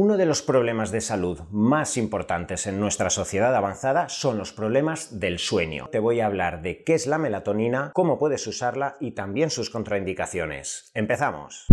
Uno de los problemas de salud más importantes en nuestra sociedad avanzada son los problemas del sueño. Te voy a hablar de qué es la melatonina, cómo puedes usarla y también sus contraindicaciones. ¡Empezamos!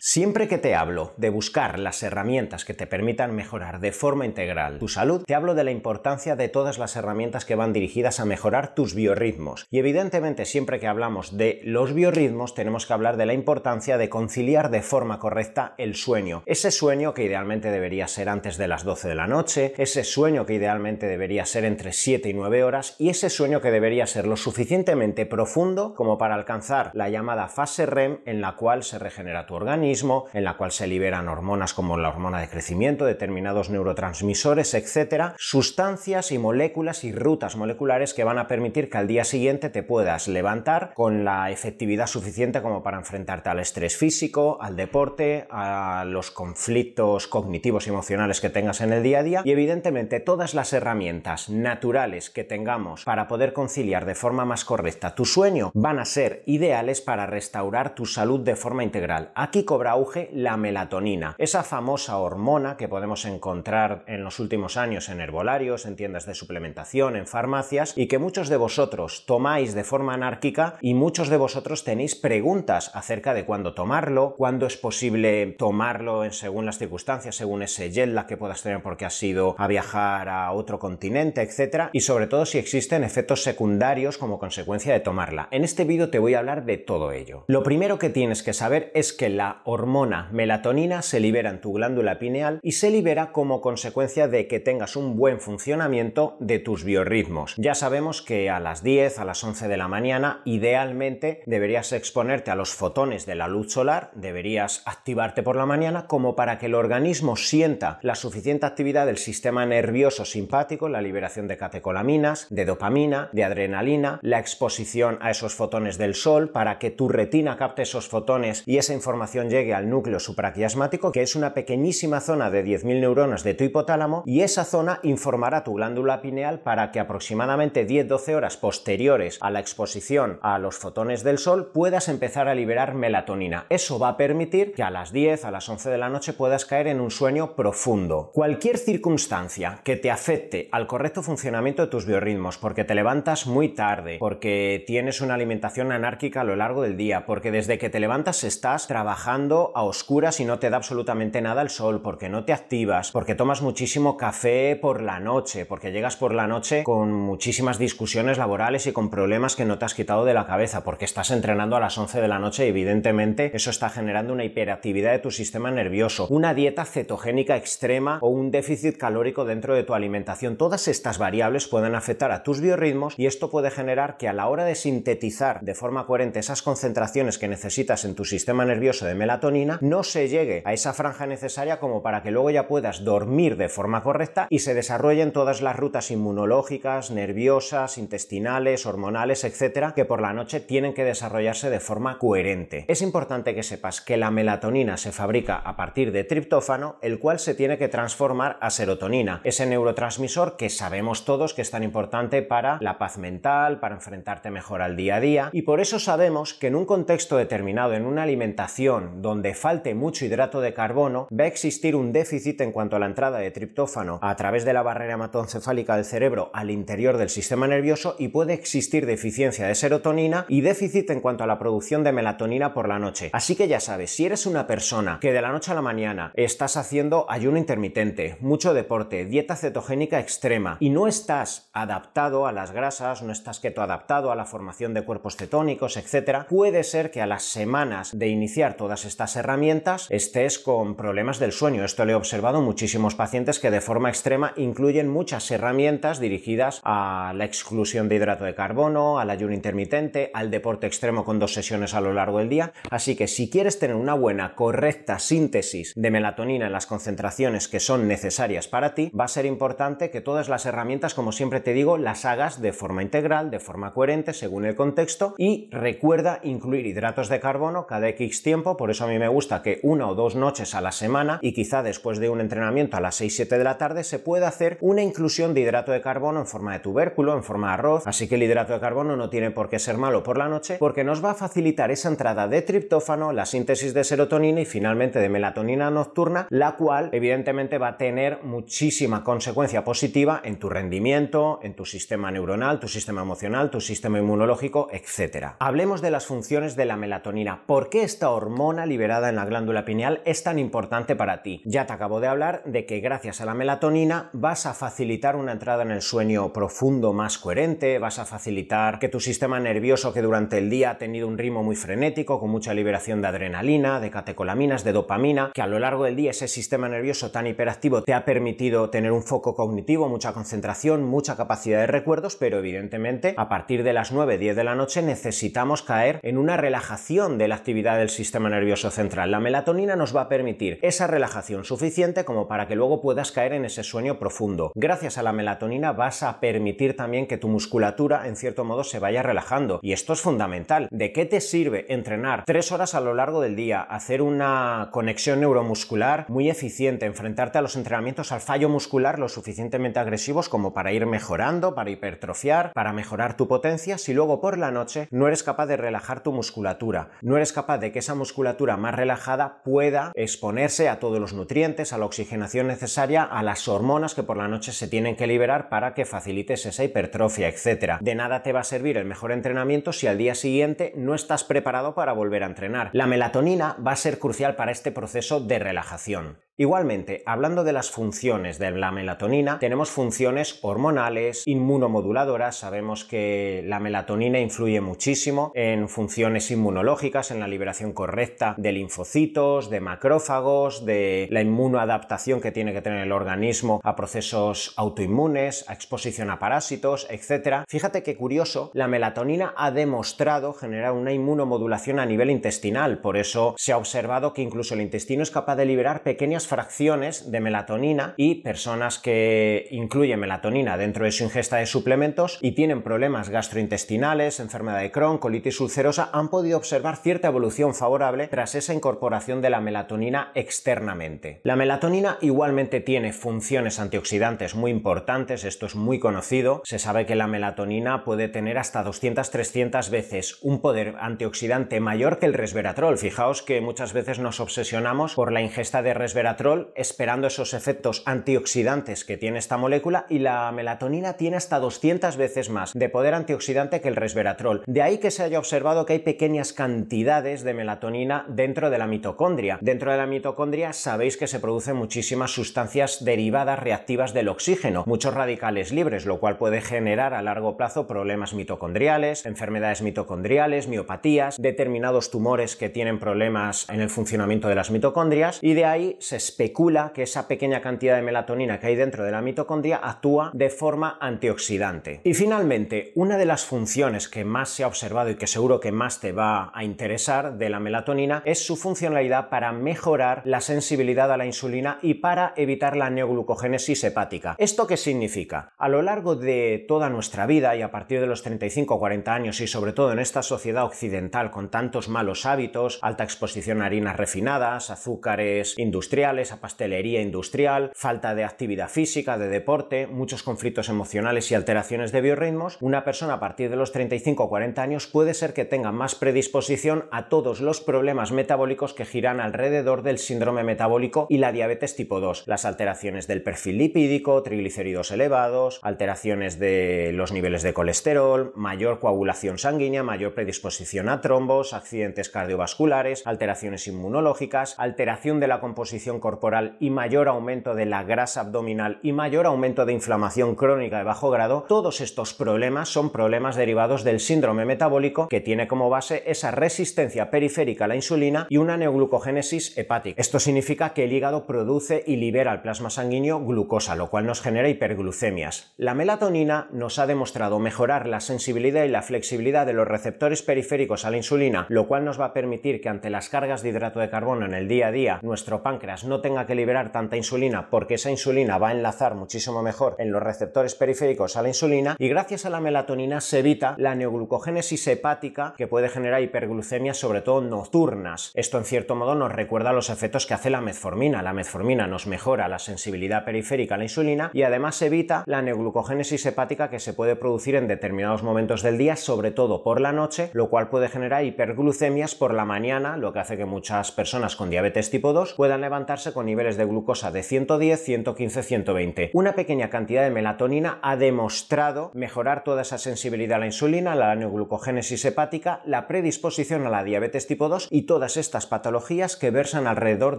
Siempre que te hablo de buscar las herramientas que te permitan mejorar de forma integral tu salud, te hablo de la importancia de todas las herramientas que van dirigidas a mejorar tus biorritmos. Y evidentemente siempre que hablamos de los biorritmos tenemos que hablar de la importancia de conciliar de forma correcta el sueño. Ese sueño que idealmente debería ser antes de las 12 de la noche, ese sueño que idealmente debería ser entre 7 y 9 horas y ese sueño que debería ser lo suficientemente profundo como para alcanzar la llamada fase REM en la cual se regenera tu organismo en la cual se liberan hormonas como la hormona de crecimiento, determinados neurotransmisores, etcétera, sustancias y moléculas y rutas moleculares que van a permitir que al día siguiente te puedas levantar con la efectividad suficiente como para enfrentarte al estrés físico, al deporte, a los conflictos cognitivos y emocionales que tengas en el día a día y evidentemente todas las herramientas naturales que tengamos para poder conciliar de forma más correcta tu sueño van a ser ideales para restaurar tu salud de forma integral. Aquí auge la melatonina, esa famosa hormona que podemos encontrar en los últimos años en herbolarios, en tiendas de suplementación, en farmacias y que muchos de vosotros tomáis de forma anárquica y muchos de vosotros tenéis preguntas acerca de cuándo tomarlo, cuándo es posible tomarlo en según las circunstancias, según ese jet que puedas tener porque has ido a viajar a otro continente, etcétera, y sobre todo si existen efectos secundarios como consecuencia de tomarla. En este vídeo te voy a hablar de todo ello. Lo primero que tienes que saber es que la hormona melatonina se libera en tu glándula pineal y se libera como consecuencia de que tengas un buen funcionamiento de tus biorritmos. Ya sabemos que a las 10, a las 11 de la mañana, idealmente deberías exponerte a los fotones de la luz solar, deberías activarte por la mañana como para que el organismo sienta la suficiente actividad del sistema nervioso simpático, la liberación de catecolaminas, de dopamina, de adrenalina, la exposición a esos fotones del sol para que tu retina capte esos fotones y esa información llegue llegue al núcleo supraquiasmático, que es una pequeñísima zona de 10.000 neuronas de tu hipotálamo, y esa zona informará tu glándula pineal para que aproximadamente 10-12 horas posteriores a la exposición a los fotones del sol puedas empezar a liberar melatonina. Eso va a permitir que a las 10, a las 11 de la noche puedas caer en un sueño profundo. Cualquier circunstancia que te afecte al correcto funcionamiento de tus biorritmos, porque te levantas muy tarde, porque tienes una alimentación anárquica a lo largo del día, porque desde que te levantas estás trabajando a oscuras y no te da absolutamente nada el sol, porque no te activas, porque tomas muchísimo café por la noche, porque llegas por la noche con muchísimas discusiones laborales y con problemas que no te has quitado de la cabeza, porque estás entrenando a las 11 de la noche y evidentemente eso está generando una hiperactividad de tu sistema nervioso, una dieta cetogénica extrema o un déficit calórico dentro de tu alimentación. Todas estas variables pueden afectar a tus biorritmos y esto puede generar que a la hora de sintetizar de forma coherente esas concentraciones que necesitas en tu sistema nervioso de melatonina, no se llegue a esa franja necesaria como para que luego ya puedas dormir de forma correcta y se desarrollen todas las rutas inmunológicas, nerviosas, intestinales, hormonales, etcétera, que por la noche tienen que desarrollarse de forma coherente. Es importante que sepas que la melatonina se fabrica a partir de triptófano, el cual se tiene que transformar a serotonina, ese neurotransmisor que sabemos todos que es tan importante para la paz mental, para enfrentarte mejor al día a día, y por eso sabemos que en un contexto determinado, en una alimentación donde falte mucho hidrato de carbono, va a existir un déficit en cuanto a la entrada de triptófano a través de la barrera hematoencefálica del cerebro al interior del sistema nervioso y puede existir deficiencia de serotonina y déficit en cuanto a la producción de melatonina por la noche. Así que ya sabes, si eres una persona que de la noche a la mañana estás haciendo ayuno intermitente, mucho deporte, dieta cetogénica extrema y no estás adaptado a las grasas, no estás keto adaptado a la formación de cuerpos cetónicos, etc., puede ser que a las semanas de iniciar todas estas herramientas estés con problemas del sueño. Esto lo he observado en muchísimos pacientes que de forma extrema incluyen muchas herramientas dirigidas a la exclusión de hidrato de carbono, al ayuno intermitente, al deporte extremo con dos sesiones a lo largo del día. Así que si quieres tener una buena, correcta síntesis de melatonina en las concentraciones que son necesarias para ti, va a ser importante que todas las herramientas, como siempre te digo, las hagas de forma integral, de forma coherente, según el contexto y recuerda incluir hidratos de carbono cada X tiempo, por eso eso a mí me gusta que una o dos noches a la semana y quizá después de un entrenamiento a las 6-7 de la tarde se puede hacer una inclusión de hidrato de carbono en forma de tubérculo, en forma de arroz, así que el hidrato de carbono no tiene por qué ser malo por la noche porque nos va a facilitar esa entrada de triptófano, la síntesis de serotonina y finalmente de melatonina nocturna, la cual evidentemente va a tener muchísima consecuencia positiva en tu rendimiento, en tu sistema neuronal, tu sistema emocional, tu sistema inmunológico, etc. Hablemos de las funciones de la melatonina. ¿Por qué esta hormona liberada en la glándula pineal es tan importante para ti? Ya te acabo de hablar de que gracias a la melatonina vas a facilitar una entrada en el sueño profundo más coherente, vas a facilitar que tu sistema nervioso que durante el día ha tenido un ritmo muy frenético, con mucha liberación de adrenalina, de catecolaminas, de dopamina, que a lo largo del día ese sistema nervioso tan hiperactivo te ha permitido tener un foco cognitivo, mucha concentración, mucha capacidad de recuerdos, pero evidentemente a partir de las 9-10 de la noche necesitamos caer en una relajación de la actividad del sistema nervioso central. La melatonina nos va a permitir esa relajación suficiente como para que luego puedas caer en ese sueño profundo. Gracias a la melatonina vas a permitir también que tu musculatura en cierto modo se vaya relajando y esto es fundamental. ¿De qué te sirve entrenar tres horas a lo largo del día, hacer una conexión neuromuscular muy eficiente, enfrentarte a los entrenamientos al fallo muscular lo suficientemente agresivos como para ir mejorando, para hipertrofiar, para mejorar tu potencia, si luego por la noche no eres capaz de relajar tu musculatura, no eres capaz de que esa musculatura más relajada pueda exponerse a todos los nutrientes, a la oxigenación necesaria, a las hormonas que por la noche se tienen que liberar para que facilites esa hipertrofia, etc. De nada te va a servir el mejor entrenamiento si al día siguiente no estás preparado para volver a entrenar. La melatonina va a ser crucial para este proceso de relajación. Igualmente, hablando de las funciones de la melatonina, tenemos funciones hormonales, inmunomoduladoras, sabemos que la melatonina influye muchísimo en funciones inmunológicas, en la liberación correcta de linfocitos, de macrófagos, de la inmunoadaptación que tiene que tener el organismo a procesos autoinmunes, a exposición a parásitos, etc. Fíjate qué curioso, la melatonina ha demostrado generar una inmunomodulación a nivel intestinal, por eso se ha observado que incluso el intestino es capaz de liberar pequeñas fracciones de melatonina y personas que incluyen melatonina dentro de su ingesta de suplementos y tienen problemas gastrointestinales, enfermedad de Crohn, colitis ulcerosa, han podido observar cierta evolución favorable tras esa incorporación de la melatonina externamente. La melatonina igualmente tiene funciones antioxidantes muy importantes, esto es muy conocido, se sabe que la melatonina puede tener hasta 200-300 veces un poder antioxidante mayor que el resveratrol. Fijaos que muchas veces nos obsesionamos por la ingesta de resveratrol esperando esos efectos antioxidantes que tiene esta molécula y la melatonina tiene hasta 200 veces más de poder antioxidante que el resveratrol. De ahí que se haya observado que hay pequeñas cantidades de melatonina dentro de la mitocondria. Dentro de la mitocondria sabéis que se producen muchísimas sustancias derivadas reactivas del oxígeno, muchos radicales libres, lo cual puede generar a largo plazo problemas mitocondriales, enfermedades mitocondriales, miopatías, determinados tumores que tienen problemas en el funcionamiento de las mitocondrias y de ahí se especula que esa pequeña cantidad de melatonina que hay dentro de la mitocondria actúa de forma antioxidante. Y finalmente, una de las funciones que más se ha observado y que seguro que más te va a interesar de la melatonina es su funcionalidad para mejorar la sensibilidad a la insulina y para evitar la neoglucogénesis hepática. ¿Esto qué significa? A lo largo de toda nuestra vida y a partir de los 35 o 40 años y sobre todo en esta sociedad occidental con tantos malos hábitos, alta exposición a harinas refinadas, azúcares industriales, a pastelería industrial, falta de actividad física, de deporte, muchos conflictos emocionales y alteraciones de biorritmos, una persona a partir de los 35 o 40 años puede ser que tenga más predisposición a todos los problemas metabólicos que giran alrededor del síndrome metabólico y la diabetes tipo 2, las alteraciones del perfil lipídico, triglicéridos elevados, alteraciones de los niveles de colesterol, mayor coagulación sanguínea, mayor predisposición a trombos, accidentes cardiovasculares, alteraciones inmunológicas, alteración de la composición corporal y mayor aumento de la grasa abdominal y mayor aumento de inflamación crónica de bajo grado, todos estos problemas son problemas derivados del síndrome metabólico que tiene como base esa resistencia periférica a la insulina y una neoglucogénesis hepática. Esto significa que el hígado produce y libera al plasma sanguíneo glucosa, lo cual nos genera hiperglucemias. La melatonina nos ha demostrado mejorar la sensibilidad y la flexibilidad de los receptores periféricos a la insulina, lo cual nos va a permitir que ante las cargas de hidrato de carbono en el día a día nuestro páncreas no tenga que liberar tanta insulina porque esa insulina va a enlazar muchísimo mejor en los receptores periféricos a la insulina y gracias a la melatonina se evita la neoglucogénesis hepática que puede generar hiperglucemias sobre todo nocturnas. Esto en cierto modo nos recuerda los efectos que hace la metformina. La metformina nos mejora la sensibilidad periférica a la insulina y además evita la neoglucogénesis hepática que se puede producir en determinados momentos del día, sobre todo por la noche, lo cual puede generar hiperglucemias por la mañana, lo que hace que muchas personas con diabetes tipo 2 puedan levantarse con niveles de glucosa de 110, 115, 120. Una pequeña cantidad de melatonina ha demostrado mejorar toda esa sensibilidad a la insulina, la neoglucogénesis hepática, la predisposición a la diabetes tipo 2 y todas estas patologías que versan alrededor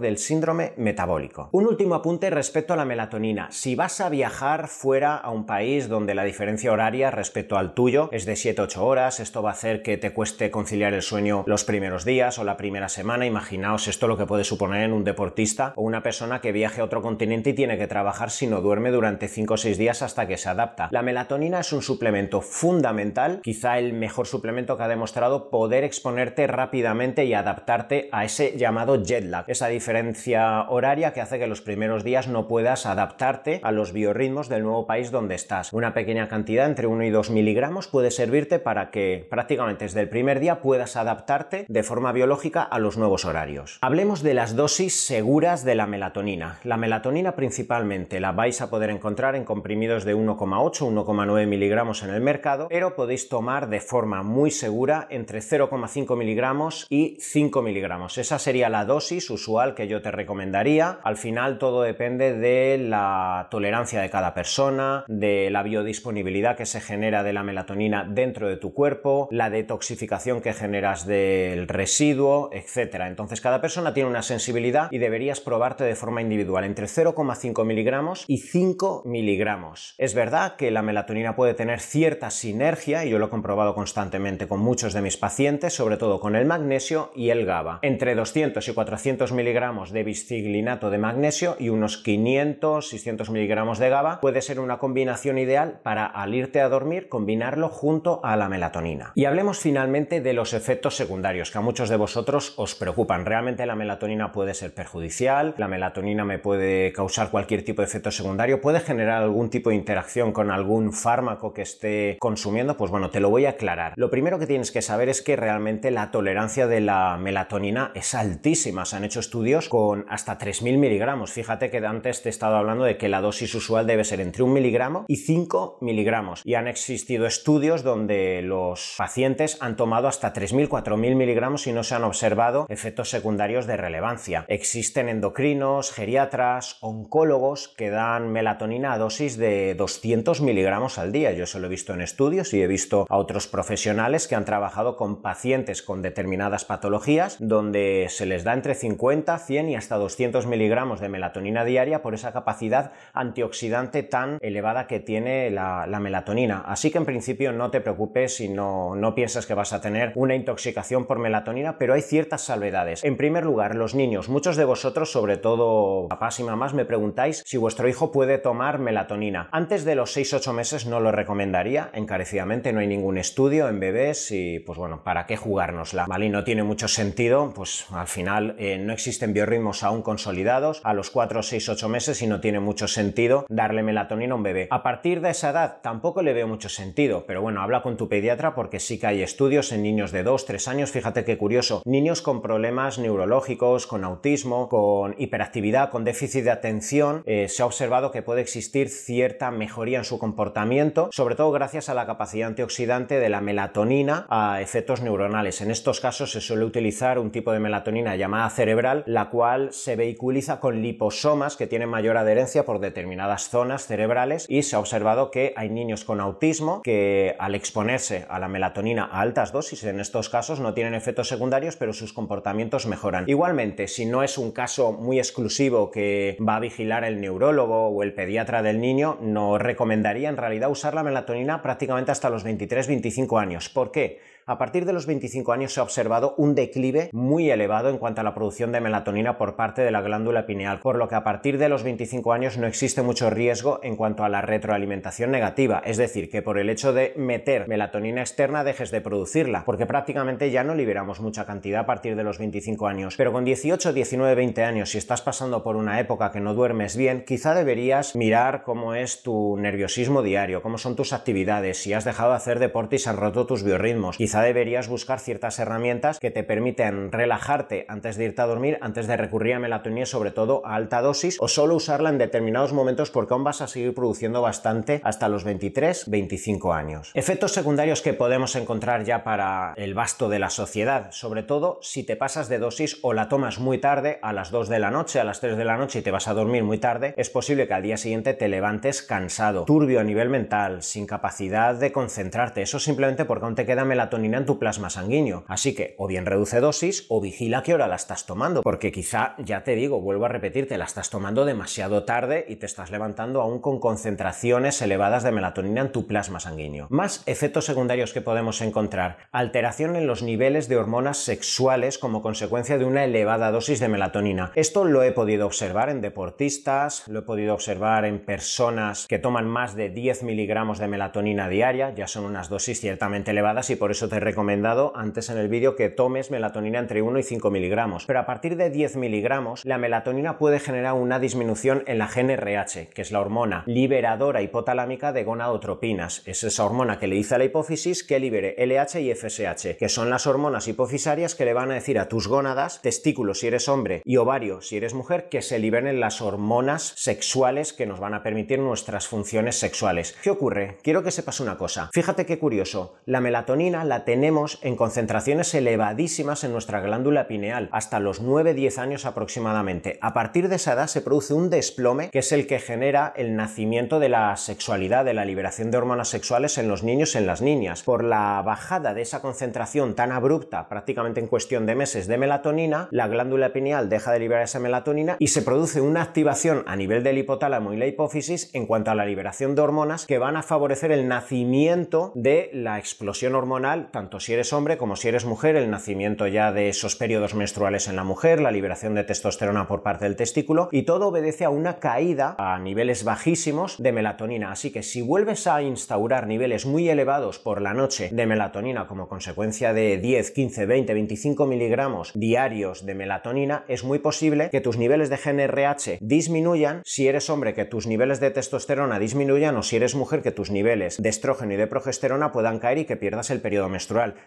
del síndrome metabólico. Un último apunte respecto a la melatonina. Si vas a viajar fuera a un país donde la diferencia horaria respecto al tuyo es de 7-8 horas, esto va a hacer que te cueste conciliar el sueño los primeros días o la primera semana. Imaginaos esto lo que puede suponer en un deportista o una persona que viaje a otro continente y tiene que trabajar si no duerme durante 5 o 6 días hasta que se adapta. La melatonina es un suplemento fundamental, quizá el mejor suplemento que ha demostrado poder exponerte rápidamente y adaptarte a ese llamado jet lag, esa diferencia horaria que hace que los primeros días no puedas adaptarte a los biorritmos del nuevo país donde estás. Una pequeña cantidad entre 1 y 2 miligramos puede servirte para que prácticamente desde el primer día puedas adaptarte de forma biológica a los nuevos horarios. Hablemos de las dosis seguras de la melatonina. La melatonina principalmente la vais a poder encontrar en comprimidos de 1,8 1,9 miligramos en el mercado, pero podéis tomar de forma muy segura entre 0,5 miligramos y 5 miligramos. Esa sería la dosis usual que yo te recomendaría. Al final todo depende de la tolerancia de cada persona, de la biodisponibilidad que se genera de la melatonina dentro de tu cuerpo, la detoxificación que generas del residuo, etc. Entonces cada persona tiene una sensibilidad y deberías probarte de forma individual entre 0,5 miligramos y 5 miligramos. Es verdad que la melatonina puede tener cierta sinergia, y yo lo he comprobado constantemente con muchos de mis pacientes, sobre todo con el magnesio y el GABA. Entre 200 y 400 miligramos de bisciglinato de magnesio y unos 500, 600 miligramos de GABA puede ser una combinación ideal para al irte a dormir combinarlo junto a la melatonina. Y hablemos finalmente de los efectos secundarios que a muchos de vosotros os preocupan. Realmente la melatonina puede ser perjudicial, la melatonina me puede causar cualquier tipo de efecto secundario, puede generar algún tipo de interacción con algún fármaco que esté consumiendo, pues bueno, te lo voy a aclarar. Lo primero que tienes que saber es que realmente la tolerancia de la melatonina es altísima. Se han hecho estudios con hasta 3.000 miligramos. Fíjate que antes te he estado hablando de que la dosis usual debe ser entre 1 miligramo y 5 miligramos. Y han existido estudios donde los pacientes han tomado hasta 3.000, 4.000 miligramos y no se han observado efectos secundarios de relevancia. Existen endocrinos, geriatras, oncólogos que dan melatonina a dosis de 200 miligramos al día. Yo eso lo he visto en estudios y he visto a otros profesionales que han trabajado con pacientes con determinadas patologías donde se les da entre 50, 100 y hasta 200 miligramos de melatonina diaria por esa capacidad antioxidante tan elevada que tiene la, la melatonina. Así que en principio no te preocupes si no, no piensas que vas a tener una intoxicación por melatonina, pero hay ciertas salvedades. En primer lugar, los niños. Muchos de vosotros, sobre todo papás y mamás, me preguntáis si vuestro hijo puede tomar melatonina. Antes de los 6-8 meses no lo recomendaría encarecidamente, no hay ningún estudio en bebés y pues bueno, ¿para qué jugárnosla? ¿Vale? Y no tiene mucho sentido, pues al final eh, no existen biorritmos aún consolidados a los 4, 6, 8 meses y no tiene mucho sentido darle melatonina a un bebé. A partir de esa edad tampoco le veo mucho sentido, pero bueno, habla con tu pediatra porque sí que hay estudios en niños de 2, 3 años, fíjate qué curioso, niños con problemas neurológicos, con autismo, con hiperactividad, con déficit de atención, eh, se ha observado que puede existir cierta mejoría en su comportamiento, sobre todo gracias a la capacidad antioxidante de la melatonina a efectos neuronales. En estos casos se suele utilizar un tipo de melatonina llamada cerebral, la cual se vehiculiza con liposomas que tienen mayor adherencia por determinadas zonas cerebrales y se ha observado que hay niños con autismo que al exponerse a la melatonina a altas dosis en estos casos no tienen efectos secundarios pero sus comportamientos mejoran. Igualmente, si no es un caso muy exclusivo que va a vigilar el neurólogo o el pediatra del niño, no recomendaría en realidad usar la melatonina prácticamente hasta los 23-25 años. ¿Por qué? A partir de los 25 años se ha observado un declive muy elevado en cuanto a la producción de melatonina por parte de la glándula pineal, por lo que a partir de los 25 años no existe mucho riesgo en cuanto a la retroalimentación negativa, es decir, que por el hecho de meter melatonina externa dejes de producirla, porque prácticamente ya no liberamos mucha cantidad a partir de los 25 años. Pero con 18, 19, 20 años, si estás pasando por una época que no duermes bien, quizá deberías mirar cómo es tu nerviosismo diario, cómo son tus actividades, si has dejado de hacer deporte y se han roto tus biorritmos. Quizá deberías buscar ciertas herramientas que te permiten relajarte antes de irte a dormir, antes de recurrir a melatonina, sobre todo a alta dosis, o solo usarla en determinados momentos porque aún vas a seguir produciendo bastante hasta los 23, 25 años. Efectos secundarios que podemos encontrar ya para el vasto de la sociedad, sobre todo si te pasas de dosis o la tomas muy tarde, a las 2 de la noche, a las 3 de la noche y te vas a dormir muy tarde, es posible que al día siguiente te levantes cansado, turbio a nivel mental, sin capacidad de concentrarte. Eso simplemente porque aún te queda melatonina en tu plasma sanguíneo. Así que o bien reduce dosis o vigila qué hora la estás tomando, porque quizá, ya te digo, vuelvo a repetirte, la estás tomando demasiado tarde y te estás levantando aún con concentraciones elevadas de melatonina en tu plasma sanguíneo. Más efectos secundarios que podemos encontrar. Alteración en los niveles de hormonas sexuales como consecuencia de una elevada dosis de melatonina. Esto lo he podido observar en deportistas, lo he podido observar en personas que toman más de 10 miligramos de melatonina diaria, ya son unas dosis ciertamente elevadas y por eso te he recomendado antes en el vídeo que tomes melatonina entre 1 y 5 miligramos. Pero a partir de 10 miligramos, la melatonina puede generar una disminución en la GNRH, que es la hormona liberadora hipotalámica de gonadotropinas. Es esa hormona que le dice a la hipófisis que libere LH y FSH, que son las hormonas hipofisarias que le van a decir a tus gónadas, testículos si eres hombre y ovario si eres mujer, que se liberen las hormonas sexuales que nos van a permitir nuestras funciones sexuales. ¿Qué ocurre? Quiero que sepas una cosa. Fíjate qué curioso. La melatonina la tenemos en concentraciones elevadísimas en nuestra glándula pineal, hasta los 9-10 años aproximadamente. A partir de esa edad se produce un desplome que es el que genera el nacimiento de la sexualidad, de la liberación de hormonas sexuales en los niños y en las niñas. Por la bajada de esa concentración tan abrupta, prácticamente en cuestión de meses, de melatonina, la glándula pineal deja de liberar esa melatonina y se produce una activación a nivel del hipotálamo y la hipófisis en cuanto a la liberación de hormonas que van a favorecer el nacimiento de la explosión hormonal, tanto si eres hombre como si eres mujer, el nacimiento ya de esos periodos menstruales en la mujer, la liberación de testosterona por parte del testículo y todo obedece a una caída a niveles bajísimos de melatonina. Así que si vuelves a instaurar niveles muy elevados por la noche de melatonina como consecuencia de 10, 15, 20, 25 miligramos diarios de melatonina, es muy posible que tus niveles de GNRH disminuyan, si eres hombre que tus niveles de testosterona disminuyan o si eres mujer que tus niveles de estrógeno y de progesterona puedan caer y que pierdas el periodo menstrual.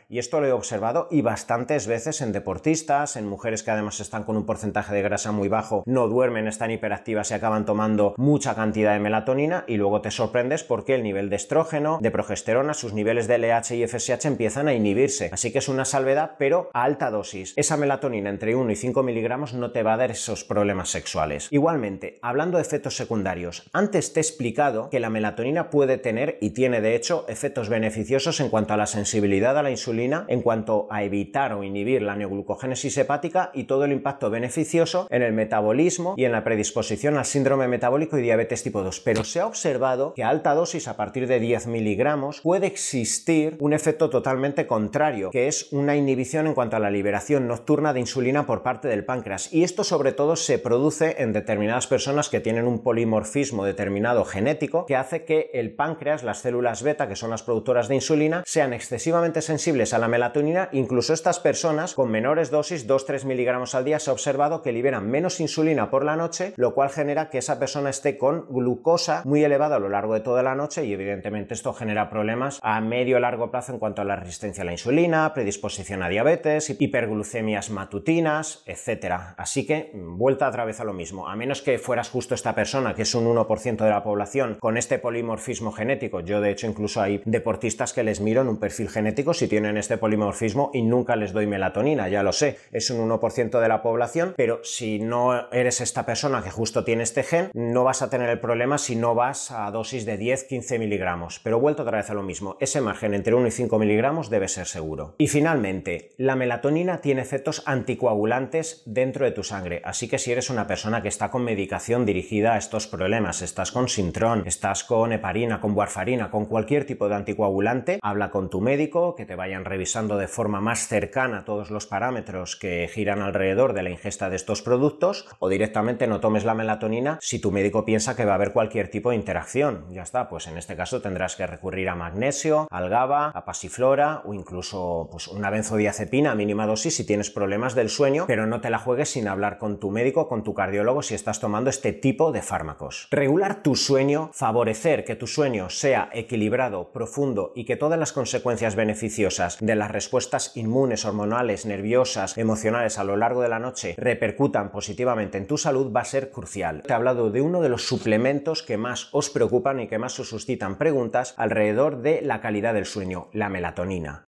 Y esto lo he observado y bastantes veces en deportistas, en mujeres que además están con un porcentaje de grasa muy bajo, no duermen, están hiperactivas y acaban tomando mucha cantidad de melatonina y luego te sorprendes porque el nivel de estrógeno, de progesterona, sus niveles de LH y FSH empiezan a inhibirse. Así que es una salvedad, pero a alta dosis. Esa melatonina entre 1 y 5 miligramos no te va a dar esos problemas sexuales. Igualmente, hablando de efectos secundarios, antes te he explicado que la melatonina puede tener y tiene de hecho efectos beneficiosos en cuanto a la sensibilidad a la insulina, en cuanto a evitar o inhibir la neoglucogénesis hepática y todo el impacto beneficioso en el metabolismo y en la predisposición al síndrome metabólico y diabetes tipo 2. Pero se ha observado que a alta dosis, a partir de 10 miligramos, puede existir un efecto totalmente contrario, que es una inhibición en cuanto a la liberación nocturna de insulina por parte del páncreas. Y esto sobre todo se produce en determinadas personas que tienen un polimorfismo determinado genético que hace que el páncreas, las células beta, que son las productoras de insulina, sean excesivamente sensibles a la melatonina. Incluso estas personas con menores dosis, 2-3 miligramos al día, se ha observado que liberan menos insulina por la noche, lo cual genera que esa persona esté con glucosa muy elevada a lo largo de toda la noche y evidentemente esto genera problemas a medio largo plazo en cuanto a la resistencia a la insulina, predisposición a diabetes, hiperglucemias matutinas, etcétera. Así que vuelta otra vez a lo mismo. A menos que fueras justo esta persona, que es un 1% de la población, con este polimorfismo genético. Yo de hecho incluso hay deportistas que les miro en un perfil genético si tienen este polimorfismo y nunca les doy melatonina, ya lo sé. Es un 1% de la población, pero si no eres esta persona que justo tiene este gen, no vas a tener el problema si no vas a dosis de 10-15 miligramos. Pero vuelto otra vez a lo mismo, ese margen entre 1 y 5 miligramos debe ser seguro. Y finalmente, la melatonina tiene efectos anticoagulantes dentro de tu sangre, así que si eres una persona que está con medicación dirigida a estos problemas, estás con Sintrón, estás con heparina, con warfarina, con cualquier tipo de anticoagulante, habla con tu médico que te vayan revisando de forma más cercana todos los parámetros que giran alrededor de la ingesta de estos productos, o directamente no tomes la melatonina si tu médico piensa que va a haber cualquier tipo de interacción. Ya está, pues en este caso tendrás que recurrir a magnesio, al GABA, a pasiflora o incluso pues, una benzodiazepina a mínima dosis si tienes problemas del sueño, pero no te la juegues sin hablar con tu médico, con tu cardiólogo si estás tomando este tipo de fármacos. Regular tu sueño, favorecer que tu sueño sea equilibrado, profundo y que todas las consecuencias beneficiosas de las respuestas inmunes, hormonales, nerviosas, emocionales a lo largo de la noche repercutan positivamente en tu salud va a ser crucial. Te he hablado de uno de los suplementos que más os preocupan y que más os suscitan preguntas alrededor de la calidad del sueño, la melatonina.